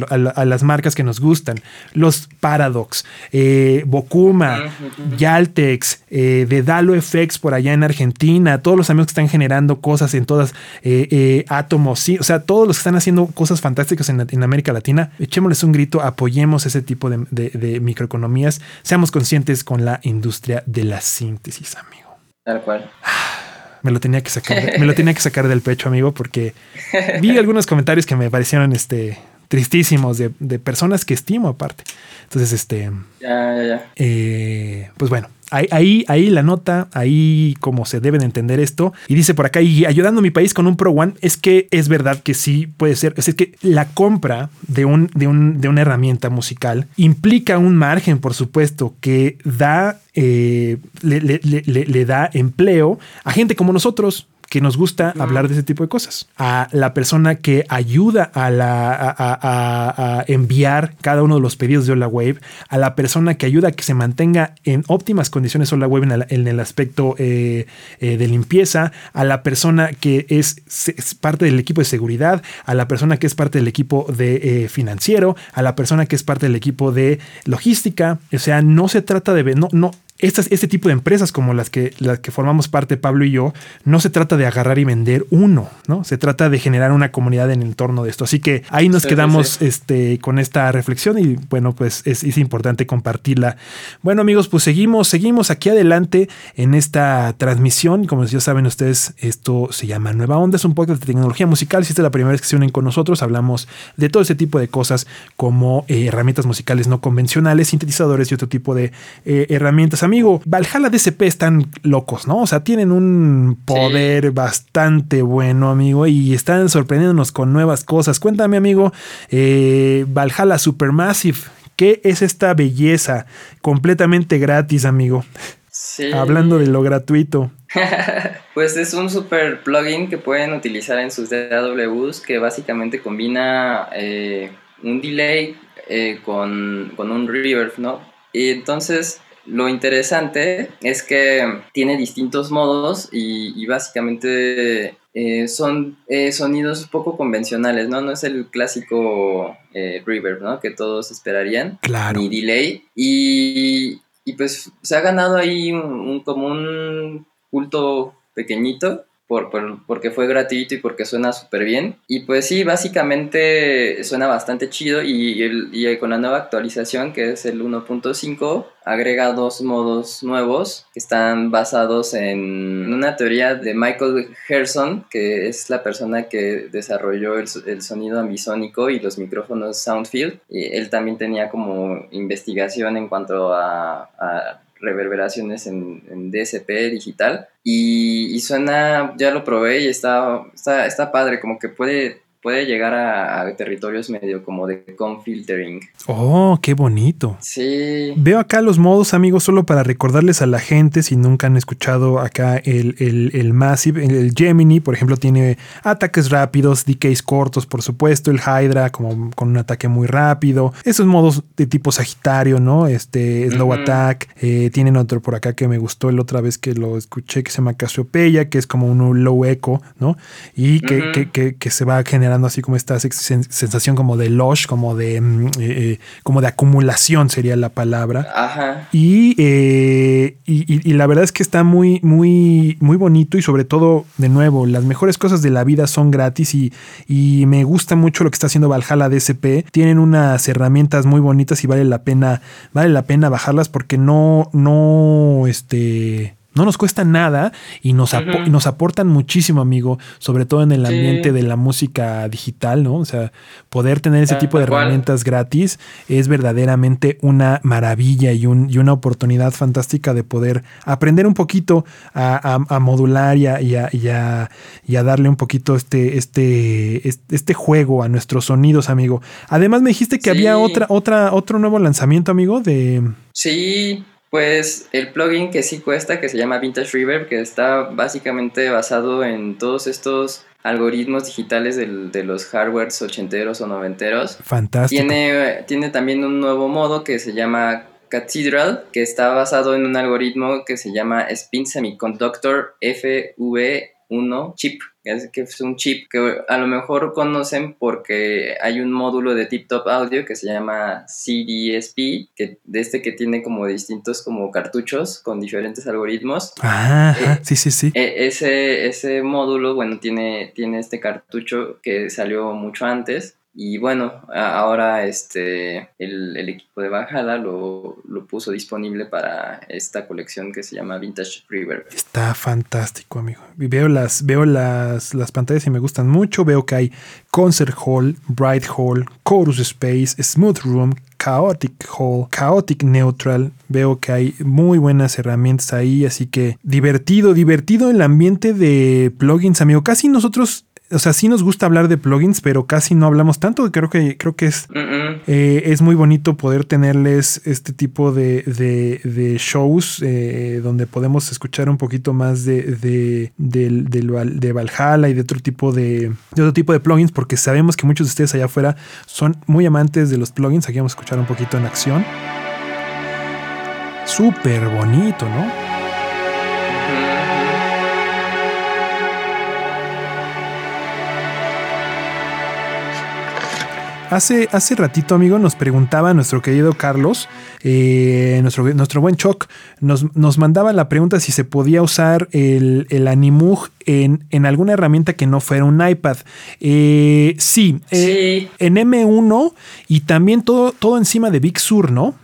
las marcas que nos gustan. Los Paradox, eh, Bokuma, Yaltex, eh, Dedalo FX por allá en Argentina, todos los amigos que están generando cosas en todas, eh, eh Atomos, sí, o sea, todos los que están haciendo cosas fantásticas en, América Latina, echémosles un grito, apoyemos ese tipo de, de microeconomías, seamos conscientes con la industria de la síntesis, amigo. Tal cual. Me lo tenía que sacar, me lo [laughs] tenía que sacar del pecho, amigo, porque vi algunos comentarios que me parecieron este tristísimos de, personas que estimo aparte. Entonces, este. Ya, ya, ya. Eh, pues bueno, Ahí, ahí, la nota, ahí como se debe de entender esto. Y dice por acá, y ayudando a mi país con un Pro One, es que es verdad que sí puede ser. Es que la compra de, un, de, un, de una herramienta musical implica un margen, por supuesto, que da, eh, le, da empleo a gente como nosotros que nos gusta hablar de ese tipo de cosas. A la persona que ayuda a, la, a, a- a enviar cada uno de los pedidos de Hola Wave, a la persona que ayuda a que se mantenga en óptimas condiciones Hola Wave en el, en el aspecto eh, eh, de limpieza, a la persona que es parte del equipo de seguridad, a la persona que es parte del equipo de eh, financiero, a la persona que es parte del equipo de logística. O sea, no se trata de... No, no, estas, este tipo de empresas como las que, las que formamos parte Pablo y yo, no se trata de agarrar y vender uno, ¿no? Se trata de generar una comunidad en el entorno de esto. Así que ahí nos Sí, quedamos sí. Este, con esta reflexión y bueno, pues es, es importante compartirla. Bueno amigos, pues seguimos, seguimos aquí adelante en esta transmisión. Como ya saben ustedes, esto se llama Nueva Onda, es un podcast de tecnología musical. Si esta es la primera vez que se unen con nosotros, hablamos de todo ese tipo de cosas como eh, herramientas musicales no convencionales, sintetizadores y otro tipo de eh, herramientas. Amigo, Valhalla DSP están locos, ¿no? O sea, tienen un poder bastante bueno, amigo, y están sorprendiéndonos con nuevas cosas. Cuéntame, amigo, eh, Valhalla Supermassive, ¿qué es esta belleza completamente gratis, amigo? Sí. Hablando de lo gratuito. [laughs] Pues es un super plugin que pueden utilizar en sus DAWs que básicamente combina eh, un delay eh, con, con un reverb, ¿no? Y entonces lo interesante es que tiene distintos modos y, y básicamente eh, son eh, sonidos poco convencionales, ¿no? No es el clásico eh, reverb, ¿no? Que todos esperarían Claro. ni delay. Y, y pues se ha ganado ahí un, un- como un culto pequeñito por, por- porque fue gratuito y porque suena súper bien. Y pues sí, básicamente suena bastante chido y, el- y con la nueva actualización que es el 1.5 agrega dos modos nuevos que están basados en una teoría de Michael Gerson, que es la persona que desarrolló el, el sonido ambisónico y los micrófonos Soundfield. Y él también tenía como investigación en cuanto a reverberaciones en, DSP digital. Y, y suena, ya lo probé y está, está, está padre, como que puede, puede llegar a, a territorios medio como de confiltering. Oh, qué bonito. Sí. Veo acá los modos, amigos, solo para recordarles a la gente, si nunca han escuchado acá el, el, el Massive, el, el Gemini, por ejemplo, tiene ataques rápidos, decays cortos, por supuesto, el Hydra como con un ataque muy rápido, esos modos de tipo Sagitario, ¿no? Este, Slow. Attack, eh, tienen otro por acá que me gustó la otra vez que lo escuché, que se llama Casiopeya, que es como un low echo, ¿no? Y que, que, que, que se va generando así como esta sen- sensación como de lush, como de, mm, eh, eh, como de acumulación sería la palabra. Ajá. Y, eh, y, y- y la verdad es que está muy, muy, muy bonito y sobre todo, de nuevo, las mejores cosas de la vida son gratis y, y me gusta mucho lo que está haciendo Valhalla DSP. Tienen unas herramientas muy bonitas y vale la pena, vale la pena bajarlas porque no, no, este... No nos cuesta nada y nos, y nos aportan muchísimo, amigo, sobre todo en el Sí. ambiente de la música digital, ¿no? O sea, poder tener ese Ah, tipo de herramientas gratis es verdaderamente una maravilla y, un- y una oportunidad fantástica de poder aprender un poquito a, a- a modular y a, y y a- darle un poquito este, este, este, este juego a nuestros sonidos, amigo. Además, me dijiste que Sí. había otra, otra, otro nuevo lanzamiento, amigo, de. Sí, pues el plugin que sí cuesta, que se llama Vintage Reverb, que está básicamente basado en todos estos algoritmos digitales del- de los hardwares ochenteros o noventeros. Fantástico. Tiene, tiene también un nuevo modo que se llama Cathedral, que está basado en un algoritmo que se llama Spin Semiconductor FV1 chip. Es que es un chip que a lo mejor conocen porque hay un módulo de Tip Top Audio que se llama CDSP, que, de este que tiene como distintos como cartuchos con diferentes algoritmos. Ah, Eh, sí, sí, sí. E- ese, ese módulo, bueno, tiene, tiene este cartucho que salió mucho antes. Y bueno, ahora este, el, el equipo de Valhalla lo, lo puso disponible para esta colección que se llama Vintage Reverb. Está fantástico, amigo. Veo las, veo las, las pantallas y me gustan mucho. Veo que hay Concert Hall, Bright Hall, Chorus Space, Smooth Room, Chaotic Hall, Chaotic Neutral. Veo que hay muy buenas herramientas ahí, así que divertido, divertido el ambiente de plugins, amigo. Casi nosotros, o sea, sí nos gusta hablar de plugins, pero casi no hablamos tanto. Creo que, creo que es. Eh, es muy bonito poder tenerles este tipo de, de- de shows eh, donde podemos escuchar un poquito más de, de, de Valhalla y de otro tipo de, de otro tipo de plugins, porque sabemos que muchos de ustedes allá afuera son muy amantes de los plugins. Aquí vamos a escuchar un poquito en acción. Súper bonito, ¿no? Hace, hace ratito, amigo, nos preguntaba nuestro querido Carlos, eh, nuestro, nuestro buen Choc, nos, nos mandaba la pregunta si se podía usar el, el Animug en, en alguna herramienta que no fuera un iPad. Eh, sí, eh, Sí. en M1 y también todo, todo encima de Big Sur, ¿no?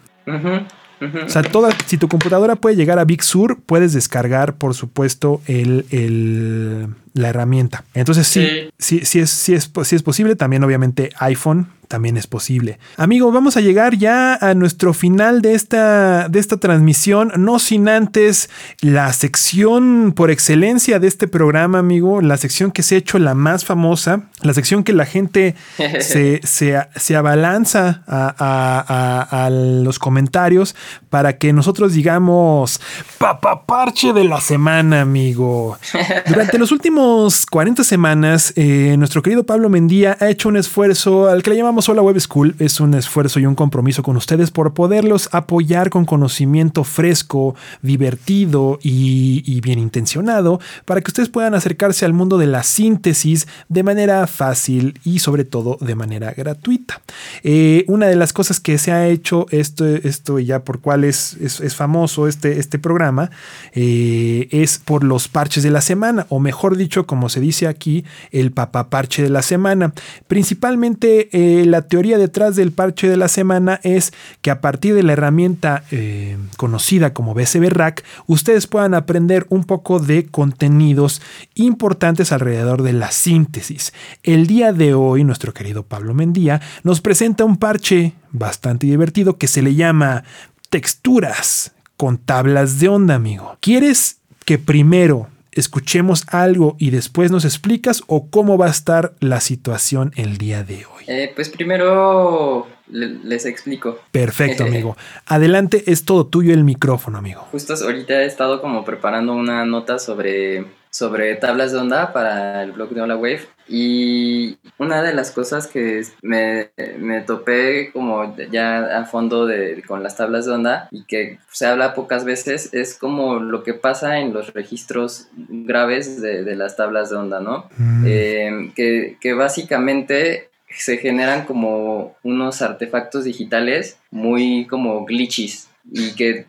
O sea, toda, si tu computadora puede llegar a Big Sur, puedes descargar, por supuesto, el, el- la herramienta. Entonces, sí, sí, sí, es, sí, es, sí es posible. También, obviamente, iPhone también es posible. Amigo, vamos a llegar ya a nuestro final de esta, de esta transmisión, no sin antes la sección por excelencia de este programa, amigo, la sección que se ha hecho la más famosa, la sección que la gente [laughs] se, se, se abalanza a, a- a- a los comentarios para que nosotros digamos papaparche de la semana, amigo. [laughs] Durante los últimos 40 semanas, eh, nuestro querido Pablo Mendía ha hecho un esfuerzo al que le llamamos Hola Web School. Es un esfuerzo y un compromiso con ustedes por poderlos apoyar con conocimiento fresco, divertido y, bien intencionado para que ustedes puedan acercarse al mundo de la síntesis de manera fácil y sobre todo de manera gratuita. Eh, una de las cosas que se ha hecho, esto, esto ya por cuál es, es, famoso este, este programa, eh, es por los parches de la semana, o mejor dicho, como se dice aquí, el papaparche de la semana. Principalmente eh, la teoría detrás del parche de la semana es que a partir de la herramienta eh, conocida como BCB Rack, ustedes puedan aprender un poco de contenidos importantes alrededor de la síntesis. El día de hoy, nuestro querido Pablo Mendía nos presenta un parche bastante divertido que se le llama texturas con tablas de onda, amigo. ¿Quieres que primero escuchemos algo y después nos explicas o cómo va a estar la situación el día de hoy? Eh, pues primero le- les explico. Perfecto, [laughs] amigo. Adelante, es todo tuyo el micrófono, amigo. Justo ahorita he estado como preparando una nota sobre, sobre tablas de onda para el blog de Hola Wave y una de las cosas que me, me topé como ya a fondo de, con las tablas de onda y que se habla pocas veces es como lo que pasa en los registros graves de, de las tablas de onda, ¿no? Mm, Eh, que, que básicamente se generan como unos artefactos digitales muy como glitches y que,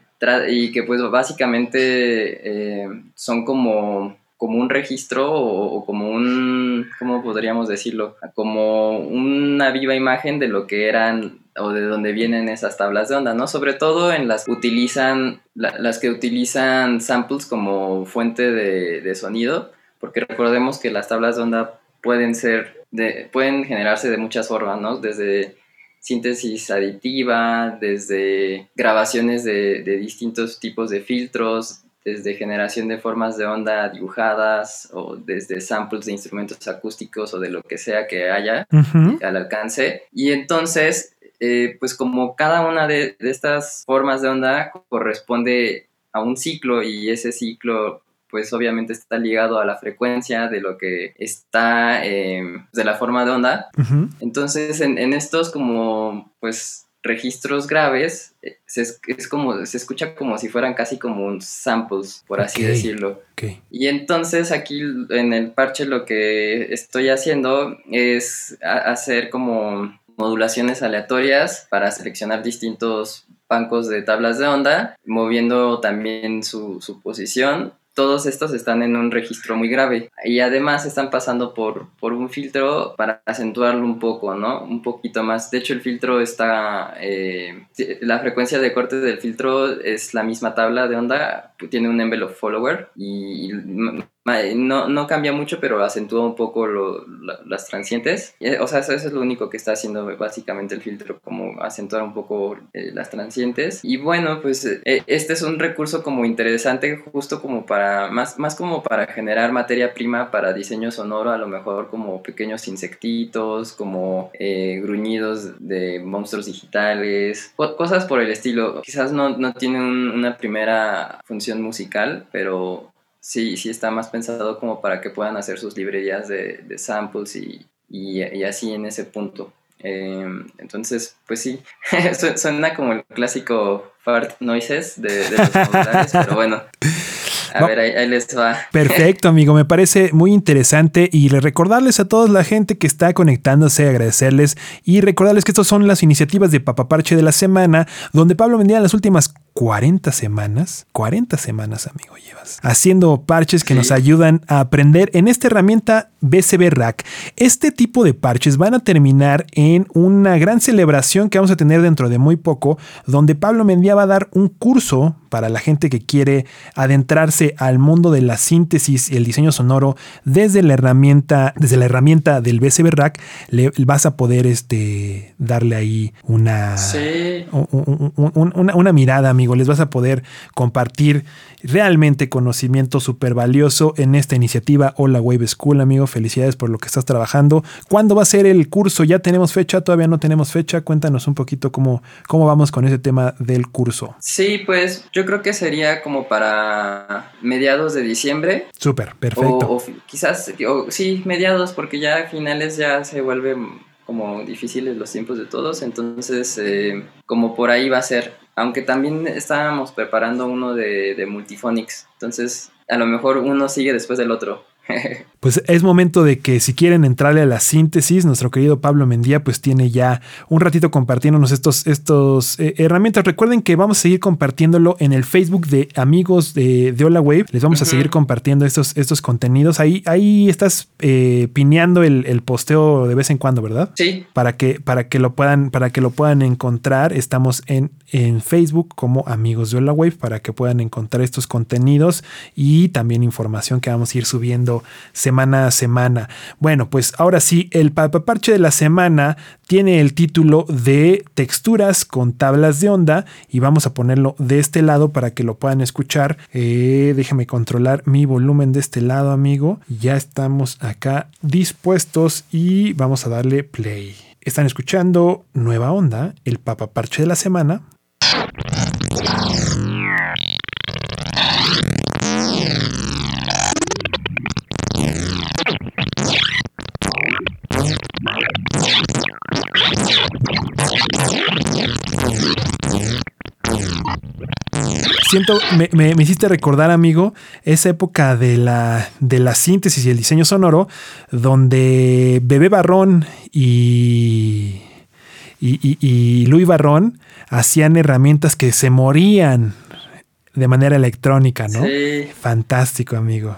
y que pues básicamente eh, son como, como un registro o, como un, ¿cómo podríamos decirlo? Como una viva imagen de lo que eran o de dónde vienen esas tablas de onda, ¿no? Sobre todo en las que utilizan, la- las que utilizan samples como fuente de, de sonido, porque recordemos que las tablas de onda pueden ser, de, pueden generarse de muchas formas, ¿no? Desde síntesis aditiva, desde grabaciones de, de distintos tipos de filtros, desde generación de formas de onda dibujadas o desde samples de instrumentos acústicos o de lo que sea que haya al alcance. Y entonces, eh, pues como cada una de, de estas formas de onda corresponde a un ciclo y ese ciclo pues obviamente está ligado a la frecuencia de lo que está eh, de la forma de onda. Entonces en, en estos como pues registros graves eh, se, es, es como se escucha como si fueran casi como un samples por así decirlo y entonces aquí en el parche lo que estoy haciendo es hacer como modulaciones aleatorias para seleccionar distintos bancos de tablas de onda, moviendo también su, su posición. Todos estos están en un registro muy grave y además están pasando por, por un filtro para acentuarlo un poco, ¿no? Un poquito más. De hecho, el filtro está... eh, la frecuencia de corte del filtro es la misma tabla de onda, tiene un envelope follower y no, no cambia mucho, pero acentúa un poco lo- la- las transientes. Eh, O sea, eso, es lo único que está haciendo básicamente el filtro, como acentuar un poco eh, las transientes. Y bueno, pues eh, este es un recurso como interesante, justo como para, más, más como para generar materia prima para diseño sonoro, a lo mejor como pequeños insectitos, como eh, gruñidos de monstruos digitales, co- cosas por el estilo. Quizás no, no tiene un- una primera función musical, pero sí, sí está más pensado como para que puedan hacer sus librerías de, de samples y, y, y así en ese punto. Eh, entonces, pues sí, [laughs] su- suena como el clásico fart noises de, de los celulares, pero bueno, a [laughs] ver, ahí, ahí les va. [laughs] Perfecto, amigo. Me parece muy interesante y le- recordarles a toda la gente que está conectándose, agradecerles y recordarles que estas son las iniciativas de Papaparche de la semana, donde Pablo vendía las últimas 40 semanas, 40 semanas, amigo, llevas, haciendo parches que Sí. nos ayudan a aprender en esta herramienta BCB Rack. Este tipo de parches van a terminar en una gran celebración que vamos a tener dentro de muy poco, donde Pablo Mendía va a dar un curso para la gente que quiere adentrarse al mundo de la síntesis y el diseño sonoro desde la herramienta, desde la herramienta del BCB Rack, le vas a poder este, darle ahí una, Sí. un- un- un- un- una, una mirada, amigo. Les vas a poder compartir realmente conocimiento súper valioso en esta iniciativa Hola Wave School, amigo. Felicidades por lo que estás trabajando. ¿Cuándo va a ser el curso? ¿Ya tenemos fecha? ¿Todavía no tenemos fecha? Cuéntanos un poquito cómo, cómo vamos con ese tema del curso. Sí, pues yo creo que sería como para mediados de diciembre. Súper, perfecto. o quizás, o- sí, mediados, porque ya a finales ya se vuelven como difíciles los tiempos de todos, entonces eh, como por ahí va a ser, aunque también estábamos preparando uno de, de Multiphonics, entonces a lo mejor uno sigue después del otro. [laughs] Pues es momento de que si quieren entrarle a la síntesis, nuestro querido Pablo Mendía pues tiene ya un ratito compartiéndonos estos, estos eh, herramientas. Recuerden que vamos a seguir compartiéndolo en el Facebook de amigos de, de Hola Wave. Les vamos a seguir compartiendo estos, estos contenidos. Ahí, ahí estás eh, pineando el, el posteo de vez en cuando, ¿verdad? sí, Para que, para que lo puedan, para que lo puedan encontrar, estamos en, en Facebook como Amigos de Hola Wave para que puedan encontrar estos contenidos y también información que vamos a ir subiendo semana a semana. Bueno, pues ahora sí, el papaparche de la semana tiene el título de texturas con tablas de onda y vamos a ponerlo de este lado para que lo puedan escuchar. Eh, déjame controlar mi volumen de este lado, amigo. Ya estamos acá dispuestos y vamos a darle play. Están escuchando Nueva Onda, el papaparche de la semana. Siento, me, me- hiciste recordar, amigo, esa época de la, de la síntesis y el diseño sonoro, donde Bebé Barrón y, y, y- y Luis Barrón hacían herramientas que se morían de manera electrónica, ¿no? sí, Fantástico, amigo.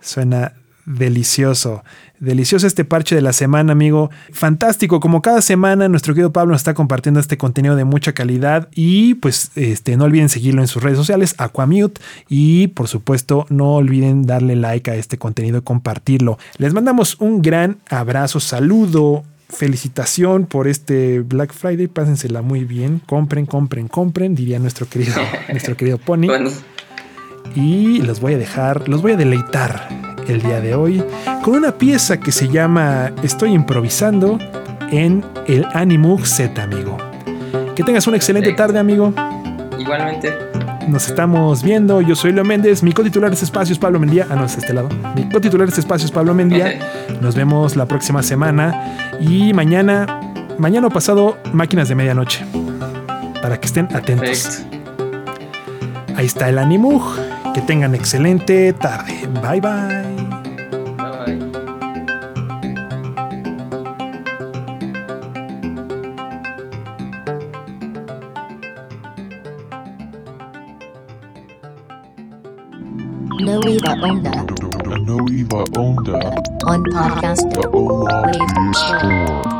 Suena delicioso. Delicioso este parche de la semana, amigo. Fantástico. Como cada semana, nuestro querido Pablo nos está compartiendo este contenido de mucha calidad. Y pues este, no olviden seguirlo en sus redes sociales, Aquamute. Y por supuesto, no olviden darle like a este contenido y compartirlo. Les mandamos un gran abrazo, saludo. Felicitación por este Black Friday, pásensela muy bien, compren, compren, compren, diría nuestro querido, [laughs] nuestro querido Pony. Bueno, y los voy a dejar, los voy a deleitar el día de hoy con una pieza que se llama Estoy improvisando en el Animug Z, amigo. Que tengas una excelente tarde, amigo. igualmente, Nos estamos viendo. Yo soy Leo Méndez. Mi cotitular de este espacio es Pablo Mendía. Ah, no, es este lado. Mi cotitular de este espacio es Pablo Mendía. Nos vemos la próxima semana. Y mañana, mañana o pasado, máquinas de medianoche. Para que estén atentos. perfecto. Ahí está el Animug. Que tengan excelente tarde. Bye. Bye, No Eva Onda A no Eva Onda, on podcast. the Ola Wave Store. Store.